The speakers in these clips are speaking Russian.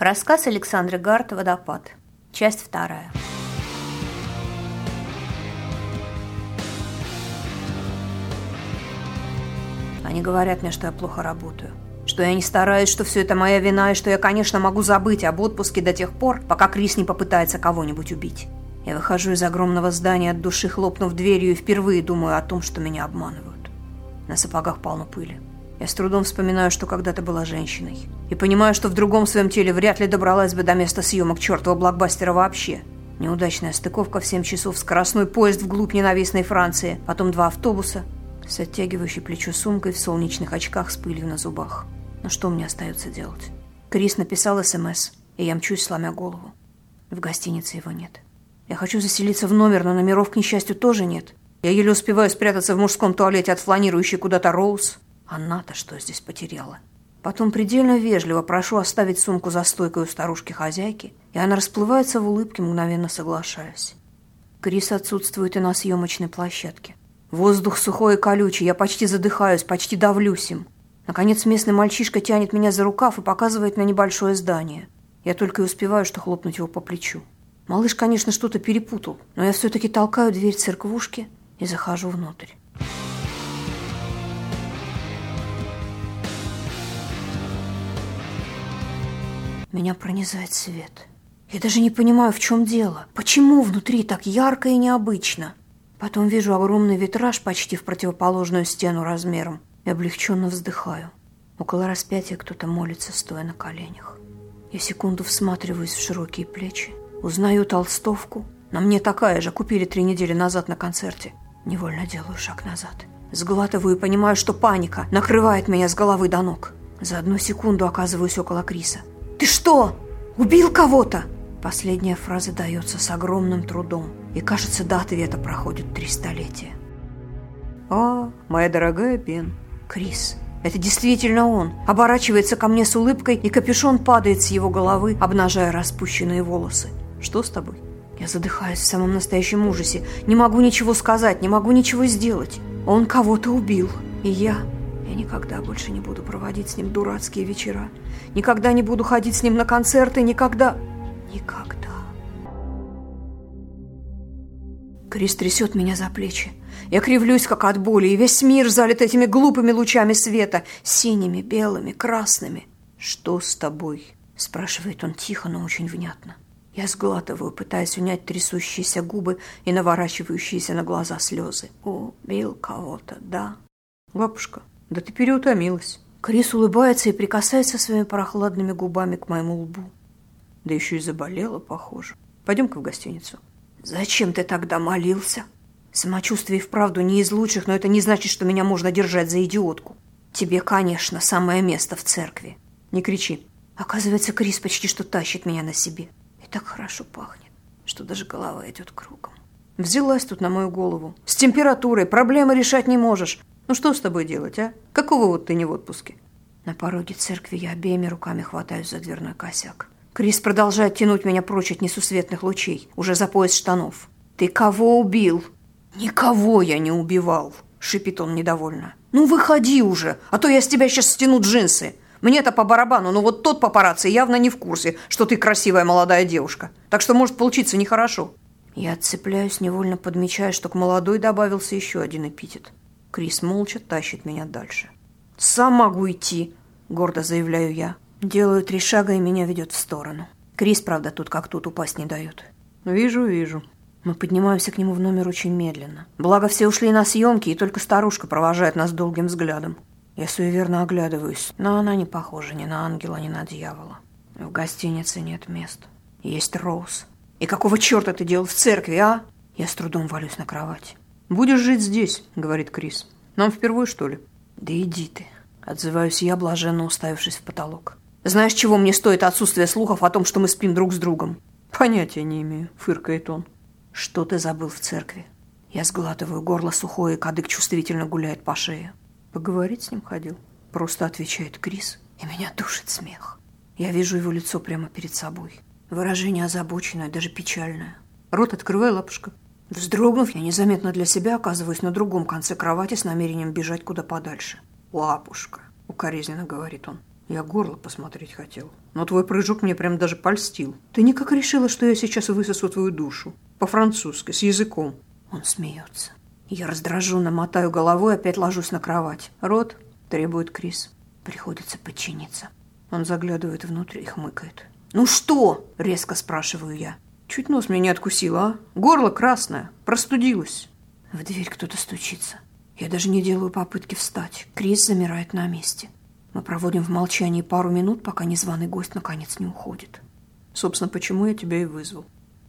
Рассказ Александры Гарт «Водопад». Часть вторая. Они говорят мне, что я плохо работаю. Что я не стараюсь, что все это моя вина, и что я, конечно, могу забыть об отпуске до тех пор, пока Крис не попытается кого-нибудь убить. Я выхожу из огромного здания от души, хлопнув дверью, и впервые думаю о том, что меня обманывают. На сапогах полно пыли. Я с трудом вспоминаю, что когда-то была женщиной. И понимаю, что в другом своем теле вряд ли добралась бы до места съемок чертова блокбастера вообще. Неудачная стыковка в 7 часов, скоростной поезд вглубь ненавистной Франции, потом два автобуса с оттягивающей плечо сумкой в солнечных очках с пылью на зубах. Но что мне остается делать? Крис написал СМС, и я мчусь, сломя голову. В гостинице его нет. Я хочу заселиться в номер, но номеров, к несчастью, тоже нет. Я еле успеваю спрятаться в мужском туалете от фланирующей куда-то Роуз. Она-то что здесь потеряла? Потом предельно вежливо прошу оставить сумку за стойкой у старушки-хозяйки, и она расплывается в улыбке, мгновенно соглашаясь. Крис отсутствует и на съемочной площадке. Воздух сухой и колючий, я почти задыхаюсь, почти давлюсь им. Наконец местный мальчишка тянет меня за рукав и показывает на небольшое здание. Я только и успеваю, что хлопнуть его по плечу. Малыш, конечно, что-то перепутал, но я все-таки толкаю дверь церквушки и захожу внутрь. Меня пронизает свет. Я даже не понимаю, в чем дело. Почему внутри так ярко и необычно? Потом вижу огромный витраж почти в противоположную стену размером и облегченно вздыхаю. Около распятия кто-то молится, стоя на коленях. Я секунду всматриваюсь в широкие плечи. Узнаю толстовку. На мне такая же, купили три недели назад на концерте. Невольно делаю шаг назад. Сглатываю и понимаю, что паника накрывает меня с головы до ног. За одну секунду оказываюсь около Криса. «Ты что, убил кого-то?» Последняя фраза дается с огромным трудом, и, кажется, до ответа проходит три столетия. «А, моя дорогая Пен». «Крис, это действительно он!» Оборачивается ко мне с улыбкой, и капюшон падает с его головы, обнажая распущенные волосы. «Что с тобой?» Я задыхаюсь в самом настоящем ужасе. Не могу ничего сказать, не могу ничего сделать. Он кого-то убил, и я я никогда больше не буду проводить с ним дурацкие вечера. Никогда не буду ходить с ним на концерты, никогда. Никогда. Крис трясет меня за плечи. Я кривлюсь, как от боли, и весь мир залит этими глупыми лучами света. Синими, белыми, красными. «Что с тобой?» – спрашивает он тихо, но очень внятно. Я сглатываю, пытаясь унять трясущиеся губы и наворачивающиеся на глаза слезы. «Убил кого-то, да?» «Лапушка, да ты переутомилась. Крис улыбается и прикасается своими прохладными губами к моему лбу. Да еще и заболела, похоже. Пойдем-ка в гостиницу. Зачем ты тогда молился? Самочувствие вправду не из лучших, но это не значит, что меня можно держать за идиотку. Тебе, конечно, самое место в церкви. Не кричи. Оказывается, Крис почти что тащит меня на себе. И так хорошо пахнет, что даже голова идет кругом. Взялась тут на мою голову. С температурой проблемы решать не можешь. Ну что с тобой делать, а? Какого вот ты не в отпуске? На пороге церкви я обеими руками хватаюсь за дверной косяк. Крис продолжает тянуть меня прочь от несусветных лучей, уже за пояс штанов. «Ты кого убил?» «Никого я не убивал», — шипит он недовольно. «Ну выходи уже, а то я с тебя сейчас стяну джинсы. Мне-то по барабану, но вот тот папарацци явно не в курсе, что ты красивая молодая девушка. Так что может получиться нехорошо». Я отцепляюсь, невольно подмечая, что к молодой добавился еще один эпитет. Крис молча тащит меня дальше. «Сам могу идти», — гордо заявляю я. Делаю три шага, и меня ведет в сторону. Крис, правда, тут как тут упасть не дает. «Вижу, вижу». Мы поднимаемся к нему в номер очень медленно. Благо, все ушли на съемки, и только старушка провожает нас долгим взглядом. Я суеверно оглядываюсь, но она не похожа ни на ангела, ни на дьявола. В гостинице нет мест. Есть Роуз. И какого черта ты делал в церкви, а? Я с трудом валюсь на кровать. «Будешь жить здесь», — говорит Крис. «Нам впервые, что ли?» «Да иди ты», — отзываюсь я, блаженно уставившись в потолок. «Знаешь, чего мне стоит отсутствие слухов о том, что мы спим друг с другом?» «Понятия не имею», — фыркает он. «Что ты забыл в церкви?» Я сглатываю, горло сухое, кадык чувствительно гуляет по шее. «Поговорить с ним ходил?» Просто отвечает Крис, и меня душит смех. Я вижу его лицо прямо перед собой. Выражение озабоченное, даже печальное. «Рот открывай, лапушка», Вздрогнув, я незаметно для себя оказываюсь на другом конце кровати с намерением бежать куда подальше. «Лапушка», — укоризненно говорит он. Я горло посмотреть хотел. Но твой прыжок мне прям даже польстил. Ты никак решила, что я сейчас высосу твою душу. По-французски, с языком. Он смеется. Я раздраженно мотаю головой, опять ложусь на кровать. Рот требует Крис. Приходится подчиниться. Он заглядывает внутрь и хмыкает. «Ну что?» – резко спрашиваю я. Чуть нос меня не откусила, а? Горло красное. Простудилась. В дверь кто-то стучится. Я даже не делаю попытки встать. Крис замирает на месте. Мы проводим в молчании пару минут, пока незваный гость наконец не уходит. Собственно, почему я тебя и вызвал?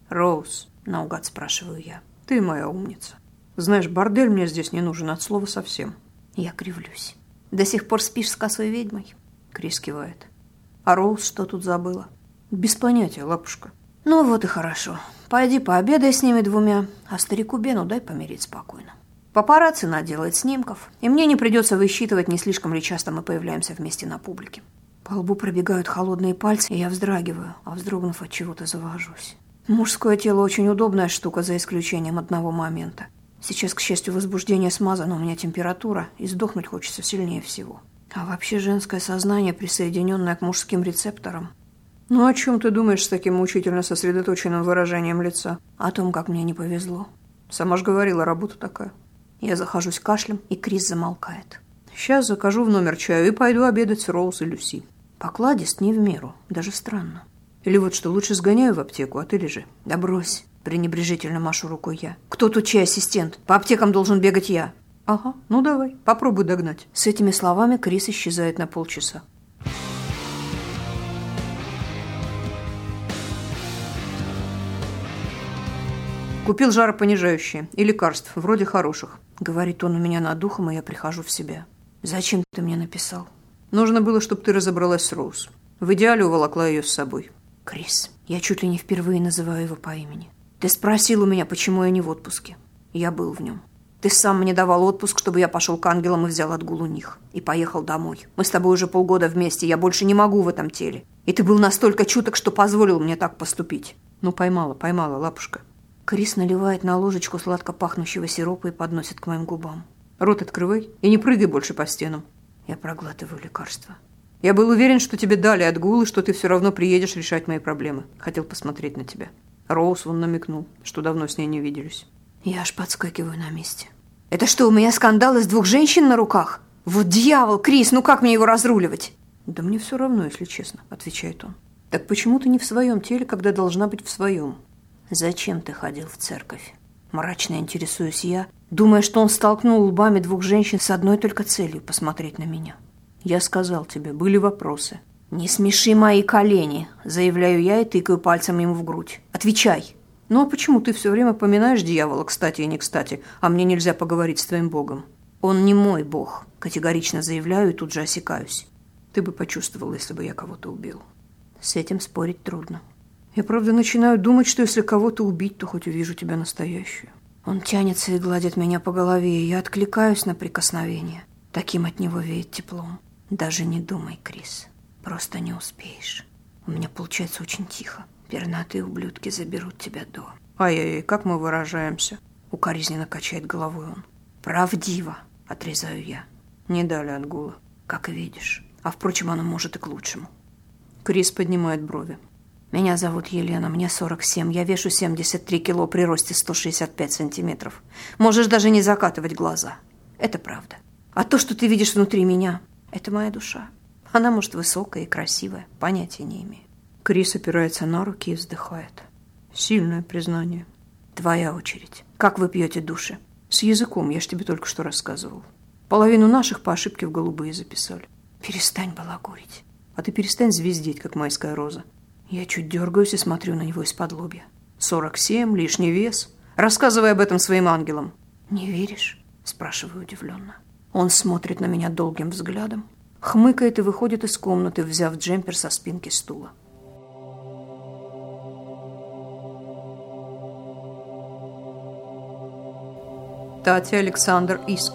Роуз, наугад спрашиваю я. Ты моя умница. Знаешь, бордель мне здесь не нужен от слова совсем. Я кривлюсь. До сих пор спишь с косой ведьмой? Крис кивает. А Роуз что тут забыла? Без понятия, лапушка. Ну вот и хорошо. Пойди пообедай с ними двумя, а старику Бену дай помереть спокойно. Папарацци наделает снимков, и мне не придется высчитывать, не слишком ли часто мы появляемся вместе на публике. По лбу пробегают холодные пальцы, и я вздрагиваю, а вздрогнув от чего-то завожусь. Мужское тело очень удобная штука, за исключением одного момента. Сейчас, к счастью, возбуждение смазано, у меня температура, и сдохнуть хочется сильнее всего. А вообще женское сознание, присоединенное к мужским рецепторам, ну, о чем ты думаешь с таким мучительно сосредоточенным выражением лица? О том, как мне не повезло. Сама ж говорила, работа такая. Я захожусь кашлем, и Крис замолкает. Сейчас закажу в номер чаю и пойду обедать с Роуз и Люси. Покладист не в меру, даже странно. Или вот что, лучше сгоняю в аптеку, а ты лежи. Да брось, пренебрежительно машу рукой я. Кто тут чей ассистент? По аптекам должен бегать я. Ага, ну давай, попробуй догнать. С этими словами Крис исчезает на полчаса. Купил жаропонижающие и лекарств, вроде хороших. Говорит он у меня над духом, и я прихожу в себя. Зачем ты мне написал? Нужно было, чтобы ты разобралась с Роуз. В идеале уволокла ее с собой. Крис, я чуть ли не впервые называю его по имени. Ты спросил у меня, почему я не в отпуске. Я был в нем. Ты сам мне давал отпуск, чтобы я пошел к ангелам и взял отгул у них. И поехал домой. Мы с тобой уже полгода вместе, я больше не могу в этом теле. И ты был настолько чуток, что позволил мне так поступить. Ну, поймала, поймала, лапушка. Крис наливает на ложечку сладко пахнущего сиропа и подносит к моим губам. Рот открывай и не прыгай больше по стенам. Я проглатываю лекарство. Я был уверен, что тебе дали отгул и что ты все равно приедешь решать мои проблемы. Хотел посмотреть на тебя. Роуз вон намекнул, что давно с ней не виделись. Я аж подскакиваю на месте. Это что, у меня скандал из двух женщин на руках? Вот дьявол, Крис, ну как мне его разруливать? Да мне все равно, если честно, отвечает он. Так почему ты не в своем теле, когда должна быть в своем? «Зачем ты ходил в церковь?» Мрачно интересуюсь я, думая, что он столкнул лбами двух женщин с одной только целью – посмотреть на меня. «Я сказал тебе, были вопросы». «Не смеши мои колени», – заявляю я и тыкаю пальцем ему в грудь. «Отвечай». «Ну а почему ты все время поминаешь дьявола, кстати и не кстати, а мне нельзя поговорить с твоим богом?» «Он не мой бог», – категорично заявляю и тут же осекаюсь. «Ты бы почувствовал, если бы я кого-то убил». С этим спорить трудно. Я, правда, начинаю думать, что если кого-то убить, то хоть увижу тебя настоящую. Он тянется и гладит меня по голове, и я откликаюсь на прикосновение. Таким от него веет теплом. Даже не думай, Крис. Просто не успеешь. У меня получается очень тихо. Пернатые ублюдки заберут тебя до. Ай-яй-яй, как мы выражаемся. Укоризненно качает головой он. Правдиво, отрезаю я. Не дали отгула. Как видишь. А впрочем, оно может и к лучшему. Крис поднимает брови. Меня зовут Елена, мне 47. Я вешу 73 кило при росте 165 сантиметров. Можешь даже не закатывать глаза. Это правда. А то, что ты видишь внутри меня, это моя душа. Она, может, высокая и красивая. Понятия не имею. Крис опирается на руки и вздыхает. Сильное признание. Твоя очередь. Как вы пьете души? С языком, я ж тебе только что рассказывал. Половину наших по ошибке в голубые записали. Перестань балагурить. А ты перестань звездеть, как майская роза. Я чуть дергаюсь и смотрю на него из-под лобья. «Сорок семь, лишний вес. Рассказывай об этом своим ангелам». «Не веришь?» – спрашиваю удивленно. Он смотрит на меня долгим взглядом, хмыкает и выходит из комнаты, взяв джемпер со спинки стула. Татья Александр Иск.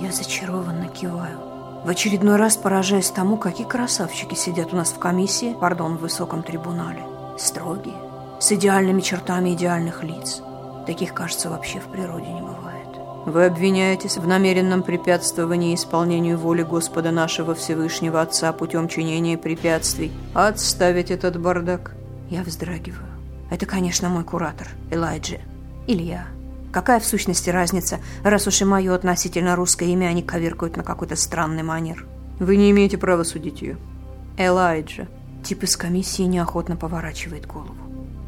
Я зачарованно киваю. В очередной раз поражаясь тому, какие красавчики сидят у нас в комиссии, пардон, в высоком трибунале. Строгие, с идеальными чертами идеальных лиц. Таких, кажется, вообще в природе не бывает. Вы обвиняетесь в намеренном препятствовании исполнению воли Господа нашего Всевышнего Отца путем чинения препятствий. Отставить этот бардак. Я вздрагиваю. Это, конечно, мой куратор, Элайджи. Илья. Какая в сущности разница, раз уж и мое относительно русское имя они коверкают на какой-то странный манер? Вы не имеете права судить ее. Элайджа. Тип из комиссии неохотно поворачивает голову.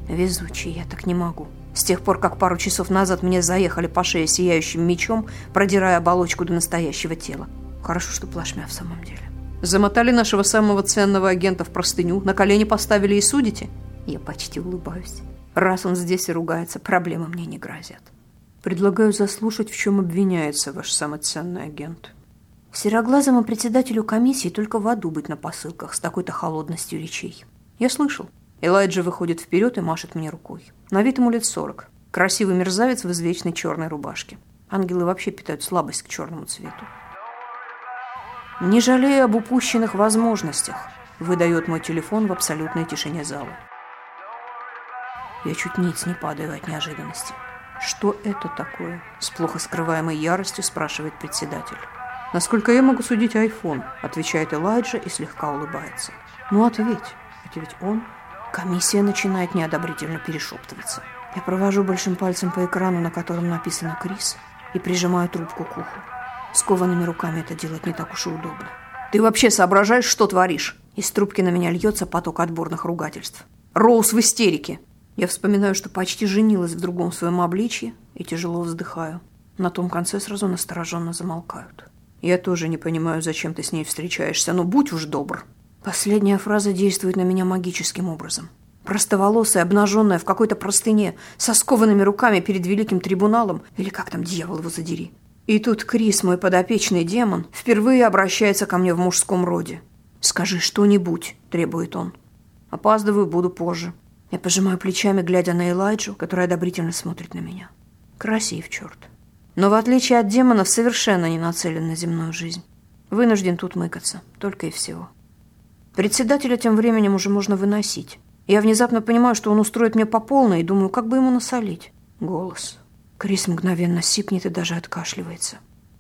Везучий, я так не могу. С тех пор, как пару часов назад мне заехали по шее сияющим мечом, продирая оболочку до настоящего тела. Хорошо, что плашмя в самом деле. Замотали нашего самого ценного агента в простыню, на колени поставили и судите? Я почти улыбаюсь. Раз он здесь и ругается, проблемы мне не грозят. Предлагаю заслушать, в чем обвиняется ваш самый ценный агент. Сероглазому председателю комиссии только в аду быть на посылках с такой-то холодностью речей. Я слышал. Элайджа выходит вперед и машет мне рукой. На вид ему лет сорок. Красивый мерзавец в извечной черной рубашке. Ангелы вообще питают слабость к черному цвету. «Не жалею об упущенных возможностях», — выдает мой телефон в абсолютной тишине зала. Я чуть ниц не падаю от неожиданности. «Что это такое?» – с плохо скрываемой яростью спрашивает председатель. «Насколько я могу судить айфон?» – отвечает Элайджа и слегка улыбается. «Ну, ответь, это ведь он?» Комиссия начинает неодобрительно перешептываться. Я провожу большим пальцем по экрану, на котором написано «Крис», и прижимаю трубку к уху. Скованными руками это делать не так уж и удобно. «Ты вообще соображаешь, что творишь?» Из трубки на меня льется поток отборных ругательств. «Роуз в истерике!» Я вспоминаю, что почти женилась в другом своем обличье и тяжело вздыхаю. На том конце сразу настороженно замолкают. Я тоже не понимаю, зачем ты с ней встречаешься, но будь уж добр. Последняя фраза действует на меня магическим образом. Простоволосая, обнаженная в какой-то простыне, со скованными руками перед великим трибуналом, или как там, дьявол его задери. И тут Крис, мой подопечный демон, впервые обращается ко мне в мужском роде. «Скажи что-нибудь», — требует он. «Опаздываю, буду позже». Я пожимаю плечами, глядя на Элайджу, которая одобрительно смотрит на меня. Красив, черт. Но в отличие от демонов, совершенно не нацелен на земную жизнь. Вынужден тут мыкаться, только и всего. Председателя тем временем уже можно выносить. Я внезапно понимаю, что он устроит мне по полной, и думаю, как бы ему насолить. Голос. Крис мгновенно сипнет и даже откашливается.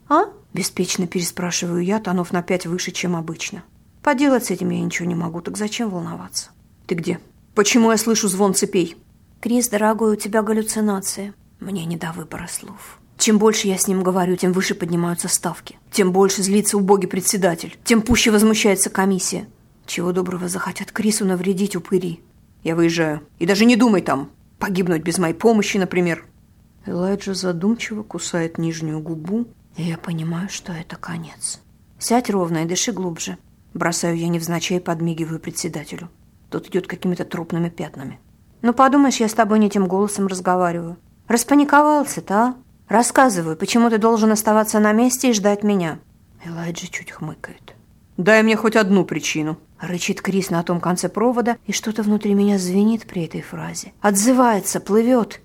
«А?» – беспечно переспрашиваю я, тонув на пять выше, чем обычно. Поделать с этим я ничего не могу, так зачем волноваться? «Ты где?» Почему я слышу звон цепей? Крис, дорогой, у тебя галлюцинации. Мне не до выбора слов. Чем больше я с ним говорю, тем выше поднимаются ставки. Тем больше злится убогий председатель. Тем пуще возмущается комиссия. Чего доброго захотят Крису навредить упыри. Я выезжаю. И даже не думай там. Погибнуть без моей помощи, например. Элайджа задумчиво кусает нижнюю губу, и я понимаю, что это конец. Сядь ровно и дыши глубже. Бросаю я невзначай, подмигиваю председателю. Тот идет какими-то трупными пятнами. «Ну, подумаешь, я с тобой не тем голосом разговариваю. Распаниковался-то, а? Рассказываю, почему ты должен оставаться на месте и ждать меня?» Элайджа чуть хмыкает. «Дай мне хоть одну причину», — рычит Крис на том конце провода, и что-то внутри меня звенит при этой фразе. Отзывается, плывет.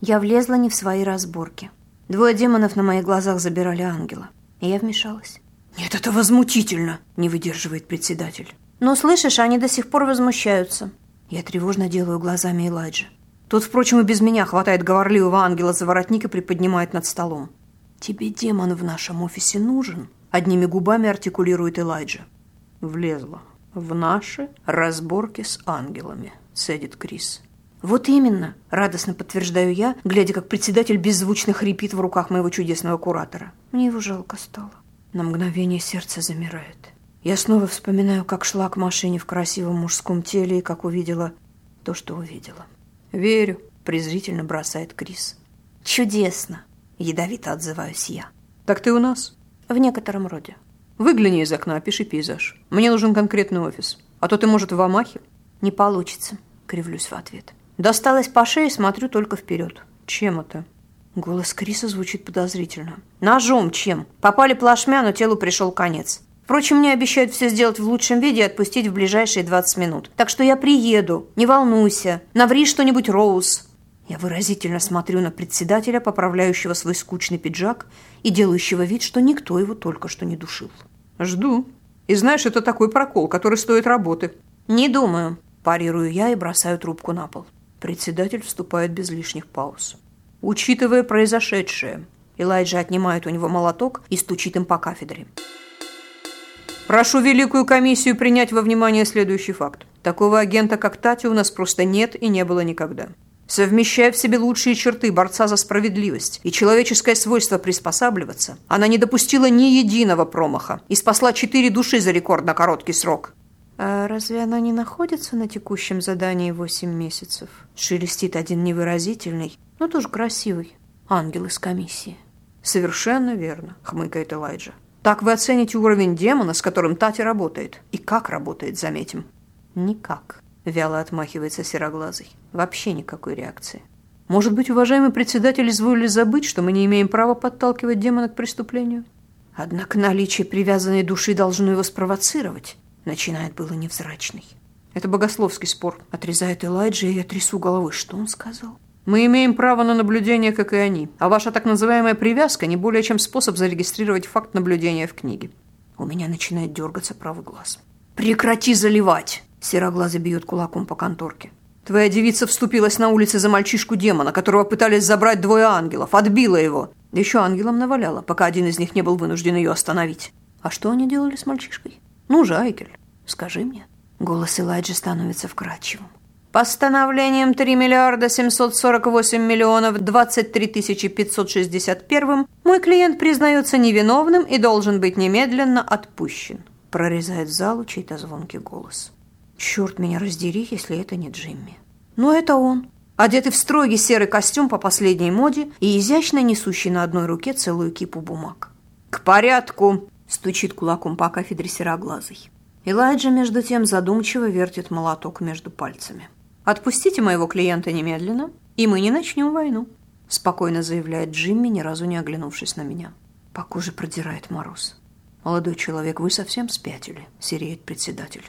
Я влезла не в свои разборки. Двое демонов на моих глазах забирали ангела, и я вмешалась. «Нет, это возмутительно!» – не выдерживает председатель. Но, слышишь, они до сих пор возмущаются. Я тревожно делаю глазами Элайджа. Тот, впрочем, и без меня хватает говорливого ангела за воротник и приподнимает над столом. «Тебе демон в нашем офисе нужен?» Одними губами артикулирует Элайджа. «Влезла. В наши разборки с ангелами», — цедит Крис. «Вот именно», — радостно подтверждаю я, глядя, как председатель беззвучно хрипит в руках моего чудесного куратора. Мне его жалко стало. На мгновение сердце замирает. Я снова вспоминаю, как шла к машине в красивом мужском теле и как увидела то, что увидела. «Верю», — презрительно бросает Крис. «Чудесно», — ядовито отзываюсь я. «Так ты у нас?» «В некотором роде». «Выгляни из окна, опиши пейзаж. Мне нужен конкретный офис. А то ты, может, в Амахе?» «Не получится», — кривлюсь в ответ. Досталось по шее, смотрю только вперед. «Чем это?» Голос Криса звучит подозрительно. «Ножом чем? Попали плашмя, но телу пришел конец. Впрочем, мне обещают все сделать в лучшем виде и отпустить в ближайшие 20 минут. Так что я приеду. Не волнуйся. Наври что-нибудь, Роуз. Я выразительно смотрю на председателя, поправляющего свой скучный пиджак и делающего вид, что никто его только что не душил. Жду. И знаешь, это такой прокол, который стоит работы. Не думаю. Парирую я и бросаю трубку на пол. Председатель вступает без лишних пауз. Учитывая произошедшее, Элайджа отнимает у него молоток и стучит им по кафедре. Прошу Великую комиссию принять во внимание следующий факт. Такого агента, как Тати, у нас просто нет и не было никогда. Совмещая в себе лучшие черты борца за справедливость и человеческое свойство приспосабливаться, она не допустила ни единого промаха и спасла четыре души за рекордно короткий срок. «А разве она не находится на текущем задании восемь месяцев?» Шелестит один невыразительный, но тоже красивый ангел из комиссии. «Совершенно верно», — хмыкает Элайджа. «Так вы оцените уровень демона, с которым Тати работает. И как работает, заметим». «Никак», — вяло отмахивается сероглазый. «Вообще никакой реакции». «Может быть, уважаемый председатель изволили забыть, что мы не имеем права подталкивать демона к преступлению?» «Однако наличие привязанной души должно его спровоцировать», — начинает было невзрачный. «Это богословский спор», — отрезает Элайджа, и я трясу головой. Что он сказал? Мы имеем право на наблюдение, как и они, а ваша так называемая привязка не более чем способ зарегистрировать факт наблюдения в книге. У меня начинает дергаться правый глаз. «Прекрати заливать!» Сероглазый бьет кулаком по конторке. Твоя девица вступилась на улице за мальчишку-демона, которого пытались забрать двое ангелов, отбила его. Еще ангелом наваляла, пока один из них не был вынужден ее остановить. А что они делали с мальчишкой? Ну же, Айкель, скажи мне. Голос Элайджи становится вкрадчивым. Постановлением 3 миллиарда 748 миллионов 23 тысячи 561 мой клиент признается невиновным и должен быть немедленно отпущен. Прорезает залу чей-то звонкий голос. Черт меня раздери, если это не Джимми. Но это он, одетый в строгий серый костюм по последней моде и изящно несущий на одной руке целую кипу бумаг. «К порядку!» – стучит кулаком по кафедре сероглазый. Элайджа, между тем, задумчиво вертит молоток между пальцами. Отпустите моего клиента немедленно, и мы не начнем войну», – спокойно заявляет Джимми, ни разу не оглянувшись на меня. По коже продирает мороз. «Молодой человек, вы совсем спятили», – сереет председатель.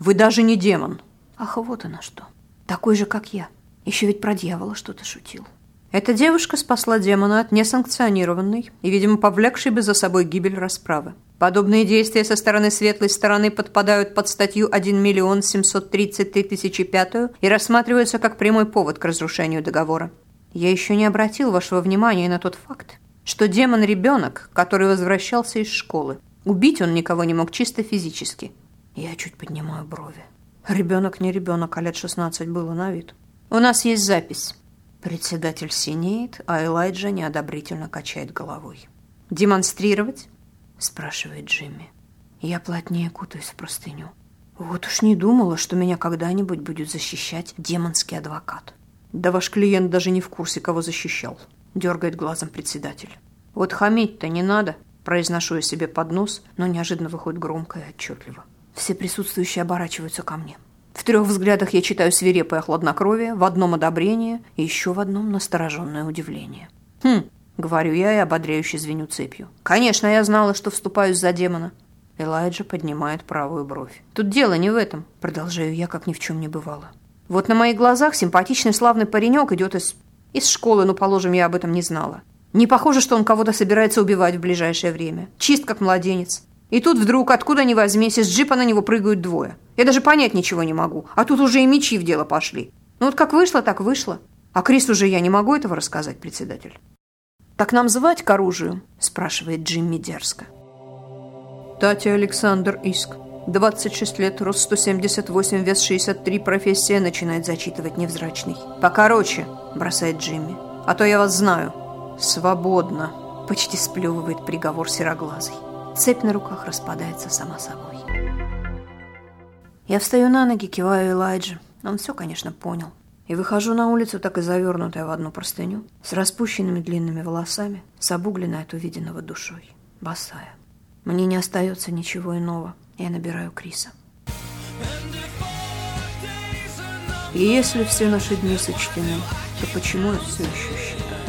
«Вы даже не демон». «Ах, вот она что. Такой же, как я. Еще ведь про дьявола что-то шутил». Эта девушка спасла демона от несанкционированной и, видимо, повлекшей бы за собой гибель расправы. Подобные действия со стороны светлой стороны подпадают под статью 1 миллион 733 тысячи пятую и рассматриваются как прямой повод к разрушению договора. Я еще не обратил вашего внимания на тот факт, что демон – ребенок, который возвращался из школы. Убить он никого не мог чисто физически. Я чуть поднимаю брови. Ребенок не ребенок, а лет 16 было на вид. У нас есть запись. Председатель синеет, а Элайджа неодобрительно качает головой. «Демонстрировать?» Спрашивает Джимми. Я плотнее кутаюсь в простыню. Вот уж не думала, что меня когда-нибудь будет защищать демонский адвокат. Да ваш клиент даже не в курсе, кого защищал, дергает глазом председатель. Вот хамить-то не надо, произношу я себе под нос, но неожиданно выходит громко и отчетливо. Все присутствующие оборачиваются ко мне. В трех взглядах я читаю свирепое хладнокровие, в одном одобрение и еще в одном настороженное удивление. Хм, Говорю я и ободряюще звеню цепью. Конечно, я знала, что вступаюсь за демона. Элайджа поднимает правую бровь. Тут дело не в этом, продолжаю я, как ни в чем не бывало. Вот на моих глазах симпатичный славный паренек идет из... из школы, ну, положим, я об этом не знала. Не похоже, что он кого-то собирается убивать в ближайшее время. Чист, как младенец. И тут вдруг, откуда ни возьмись, из джипа на него прыгают двое. Я даже понять ничего не могу. А тут уже и мечи в дело пошли. Ну вот как вышло, так вышло. А Крис уже я не могу этого рассказать, председатель. «Так нам звать к оружию?» – спрашивает Джимми дерзко. Татья Александр Иск. 26 лет, рост 178, вес 63, профессия, начинает зачитывать невзрачный. «Покороче», – бросает Джимми, – «а то я вас знаю». «Свободно», – почти сплевывает приговор сероглазый. Цепь на руках распадается сама собой. Я встаю на ноги, киваю Элайджи. Он все, конечно, понял и выхожу на улицу, так и завернутая в одну простыню, с распущенными длинными волосами, с обугленной от увиденного душой, босая. Мне не остается ничего иного. Я набираю Криса. И если все наши дни сочтены, то почему я все еще считаю?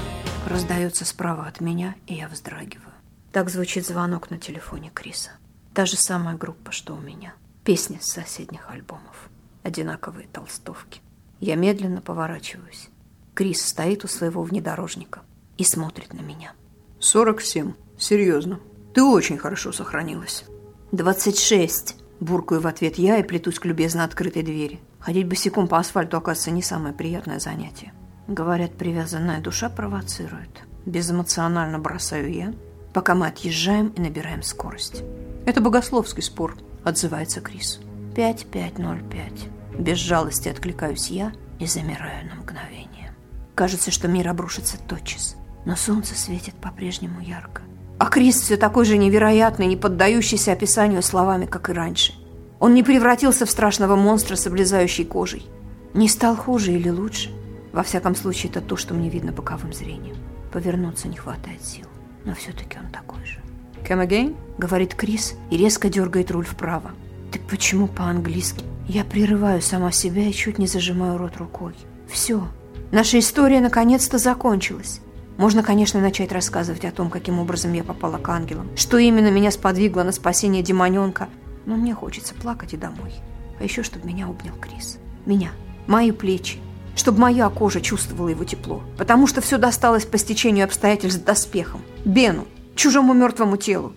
Раздается справа от меня, и я вздрагиваю. Так звучит звонок на телефоне Криса. Та же самая группа, что у меня. Песни с соседних альбомов. Одинаковые толстовки. Я медленно поворачиваюсь. Крис стоит у своего внедорожника и смотрит на меня. «Сорок семь. Серьезно. Ты очень хорошо сохранилась». «Двадцать шесть». Буркаю в ответ я и плетусь к любезно открытой двери. Ходить босиком по асфальту, оказывается, не самое приятное занятие. Говорят, привязанная душа провоцирует. Безэмоционально бросаю я, пока мы отъезжаем и набираем скорость. Это богословский спор, отзывается Крис. 5505. Без жалости откликаюсь я и замираю на мгновение. Кажется, что мир обрушится тотчас, но солнце светит по-прежнему ярко. А Крис все такой же невероятный, не поддающийся описанию словами, как и раньше. Он не превратился в страшного монстра с облезающей кожей. Не стал хуже или лучше. Во всяком случае, это то, что мне видно боковым зрением. Повернуться не хватает сил, но все-таки он такой же. «Come again?» — говорит Крис и резко дергает руль вправо. «Ты почему по-английски?» Я прерываю сама себя и чуть не зажимаю рот рукой. Все. Наша история наконец-то закончилась. Можно, конечно, начать рассказывать о том, каким образом я попала к ангелам, что именно меня сподвигло на спасение демоненка, но мне хочется плакать и домой. А еще, чтобы меня обнял Крис. Меня. Мои плечи чтобы моя кожа чувствовала его тепло, потому что все досталось по стечению обстоятельств доспехом, Бену, чужому мертвому телу.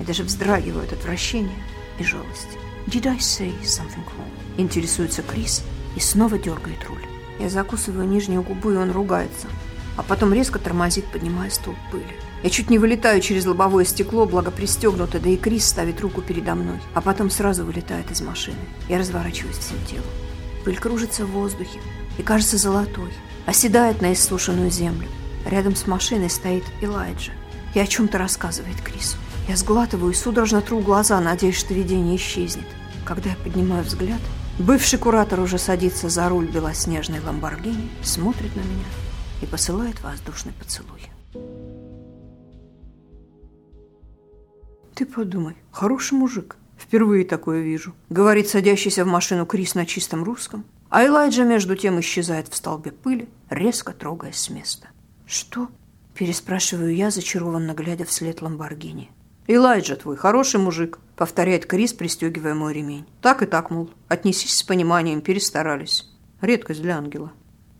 Я даже вздрагиваю от отвращения и жалости. «Did I say something wrong?» Интересуется Крис и снова дергает руль. Я закусываю нижнюю губу, и он ругается, а потом резко тормозит, поднимая столб пыли. Я чуть не вылетаю через лобовое стекло, благо пристегнуто, да и Крис ставит руку передо мной, а потом сразу вылетает из машины. Я разворачиваюсь всем телом. Пыль кружится в воздухе, и кажется золотой, оседает на иссушенную землю. Рядом с машиной стоит Элайджа и о чем-то рассказывает Крису. Я сглатываю и судорожно тру глаза, надеясь, что видение исчезнет. Когда я поднимаю взгляд, бывший куратор уже садится за руль белоснежной Ламборгини, смотрит на меня и посылает воздушный поцелуй. Ты подумай, хороший мужик. Впервые такое вижу. Говорит садящийся в машину Крис на чистом русском. А Элайджа между тем исчезает в столбе пыли, резко трогаясь с места. «Что?» – переспрашиваю я, зачарованно глядя вслед Ламборгини. «Элайджа твой, хороший мужик», – повторяет Крис, пристегивая мой ремень. «Так и так, мол, отнесись с пониманием, перестарались. Редкость для ангела».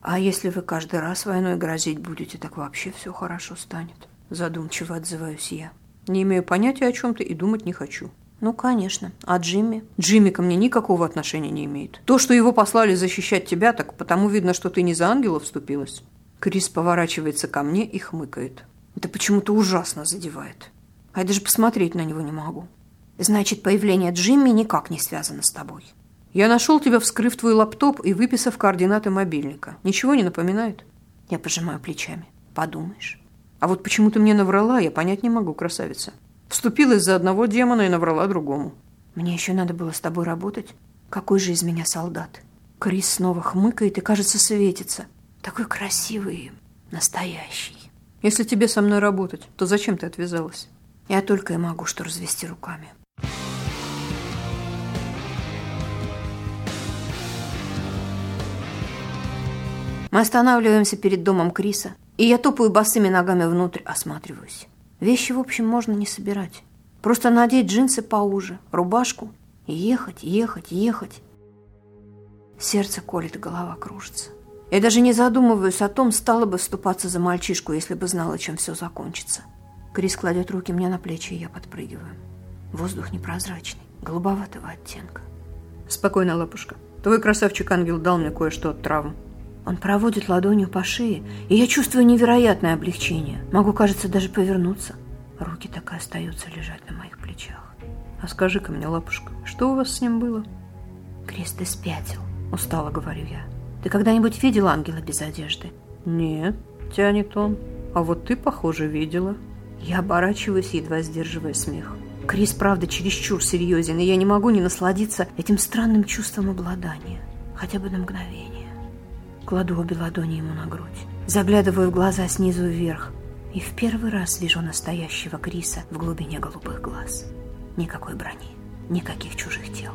«А если вы каждый раз войной грозить будете, так вообще все хорошо станет», – задумчиво отзываюсь я. «Не имею понятия о чем-то и думать не хочу». Ну, конечно. А Джимми? Джимми ко мне никакого отношения не имеет. То, что его послали защищать тебя, так потому видно, что ты не за ангела вступилась. Крис поворачивается ко мне и хмыкает. Это почему-то ужасно задевает. А я даже посмотреть на него не могу. Значит, появление Джимми никак не связано с тобой. Я нашел тебя, вскрыв твой лаптоп и выписав координаты мобильника. Ничего не напоминает? Я пожимаю плечами. Подумаешь. А вот почему ты мне наврала, я понять не могу, красавица. Вступилась за одного демона и наврала другому. Мне еще надо было с тобой работать. Какой же из меня солдат? Крис снова хмыкает и, кажется, светится. Такой красивый, настоящий. Если тебе со мной работать, то зачем ты отвязалась? Я только и могу что развести руками. Мы останавливаемся перед домом Криса, и я топаю босыми ногами внутрь, осматриваюсь. Вещи, в общем, можно не собирать. Просто надеть джинсы поуже, рубашку и ехать, ехать, ехать. Сердце колет, голова кружится. Я даже не задумываюсь о том, стала бы вступаться за мальчишку, если бы знала, чем все закончится. Крис кладет руки мне на плечи, и я подпрыгиваю. Воздух непрозрачный, голубоватого оттенка. Спокойно, лапушка. Твой красавчик-ангел дал мне кое-что от травм. Он проводит ладонью по шее, и я чувствую невероятное облегчение. Могу, кажется, даже повернуться. Руки так и остаются лежать на моих плечах. А скажи-ка мне, лапушка, что у вас с ним было? Крест, ты спятил, устало говорю я. Ты когда-нибудь видел ангела без одежды? Нет, тянет он. А вот ты, похоже, видела. Я оборачиваюсь, едва сдерживая смех. Крис, правда, чересчур серьезен, и я не могу не насладиться этим странным чувством обладания. Хотя бы на мгновение. Кладу обе ладони ему на грудь. Заглядываю в глаза снизу вверх. И в первый раз вижу настоящего Криса в глубине голубых глаз. Никакой брони, никаких чужих тел.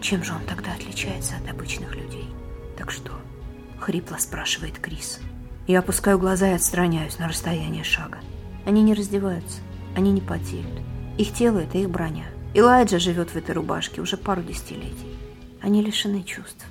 Чем же он тогда отличается от обычных людей? Так что? Хрипло спрашивает Крис. Я опускаю глаза и отстраняюсь на расстояние шага. Они не раздеваются, они не потеют. Их тело – это их броня. Элайджа живет в этой рубашке уже пару десятилетий. Они лишены чувств.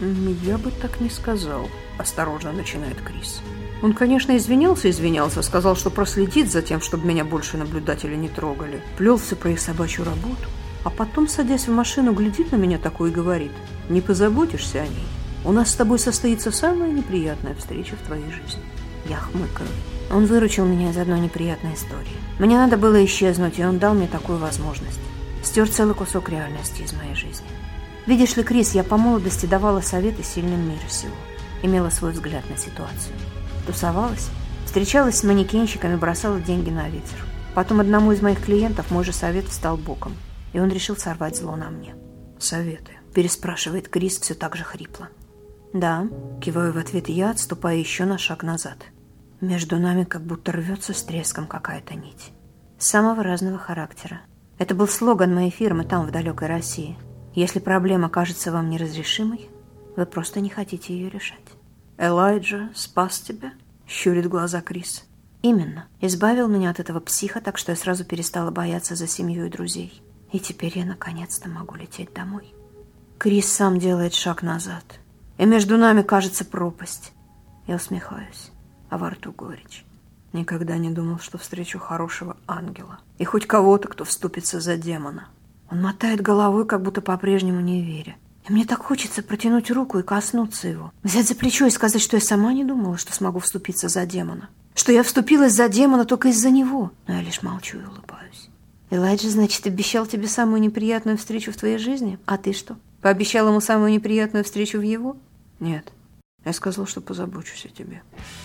«Я бы так не сказал», – осторожно начинает Крис. Он, конечно, извинялся, извинялся, сказал, что проследит за тем, чтобы меня больше наблюдатели не трогали. Плелся про их собачью работу. А потом, садясь в машину, глядит на меня такой и говорит, «Не позаботишься о ней. У нас с тобой состоится самая неприятная встреча в твоей жизни». Я хмыкаю. Он выручил меня из одной неприятной истории. Мне надо было исчезнуть, и он дал мне такую возможность. Стер целый кусок реальности из моей жизни. Видишь ли, Крис, я по молодости давала советы сильным мира сего. Имела свой взгляд на ситуацию. Тусовалась, встречалась с манекенщиками, бросала деньги на ветер. Потом одному из моих клиентов мой же совет встал боком, и он решил сорвать зло на мне. «Советы?» – переспрашивает Крис все так же хрипло. «Да», – киваю в ответ я, отступая еще на шаг назад. Между нами как будто рвется с треском какая-то нить. Самого разного характера. Это был слоган моей фирмы там, в далекой России. Если проблема кажется вам неразрешимой, вы просто не хотите ее решать. «Элайджа спас тебя?» – щурит глаза Крис. «Именно. Избавил меня от этого психа, так что я сразу перестала бояться за семью и друзей. И теперь я наконец-то могу лететь домой». Крис сам делает шаг назад – и между нами кажется пропасть. Я усмехаюсь, а во рту горечь. Никогда не думал, что встречу хорошего ангела. И хоть кого-то, кто вступится за демона. Он мотает головой, как будто по-прежнему не веря. И мне так хочется протянуть руку и коснуться его. Взять за плечо и сказать, что я сама не думала, что смогу вступиться за демона. Что я вступилась за демона только из-за него. Но я лишь молчу и улыбаюсь. Элайджа, значит, обещал тебе самую неприятную встречу в твоей жизни? А ты что? Пообещал ему самую неприятную встречу в его? Нет. Я сказал, что позабочусь о тебе.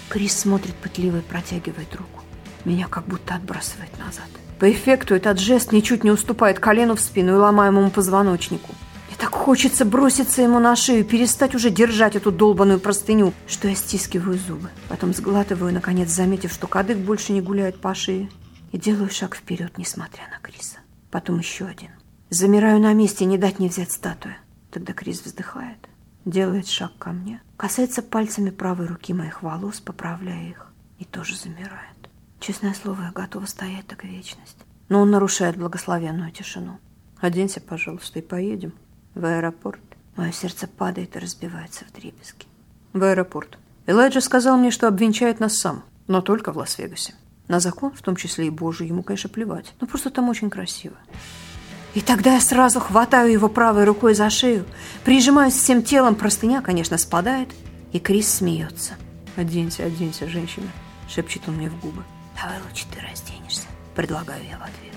Крис смотрит пытливо и протягивает руку. Меня как будто отбрасывает назад. По эффекту этот жест ничуть не уступает колену в спину и ломаемому позвоночнику. Мне так хочется броситься ему на шею и перестать уже держать эту долбаную простыню, что я стискиваю зубы. Потом сглатываю, наконец, заметив, что кадык больше не гуляет по шее. И делаю шаг вперед, несмотря на Криса. Потом еще один. Замираю на месте, не дать не взять статуя. Тогда Крис вздыхает, делает шаг ко мне, касается пальцами правой руки моих волос, поправляя их, и тоже замирает. Честное слово, я готова стоять так вечность. Но он нарушает благословенную тишину. Оденься, пожалуйста, и поедем в аэропорт. Мое сердце падает и разбивается в дребезги. В аэропорт. Элайджа сказал мне, что обвенчает нас сам, но только в Лас-Вегасе. На закон, в том числе и Божий, ему, конечно, плевать. Но просто там очень красиво. И тогда я сразу хватаю его правой рукой за шею, прижимаюсь всем телом, простыня, конечно, спадает, и Крис смеется. «Оденься, оденься, женщина», — шепчет он мне в губы. «Давай лучше ты разденешься», — предлагаю я в ответ.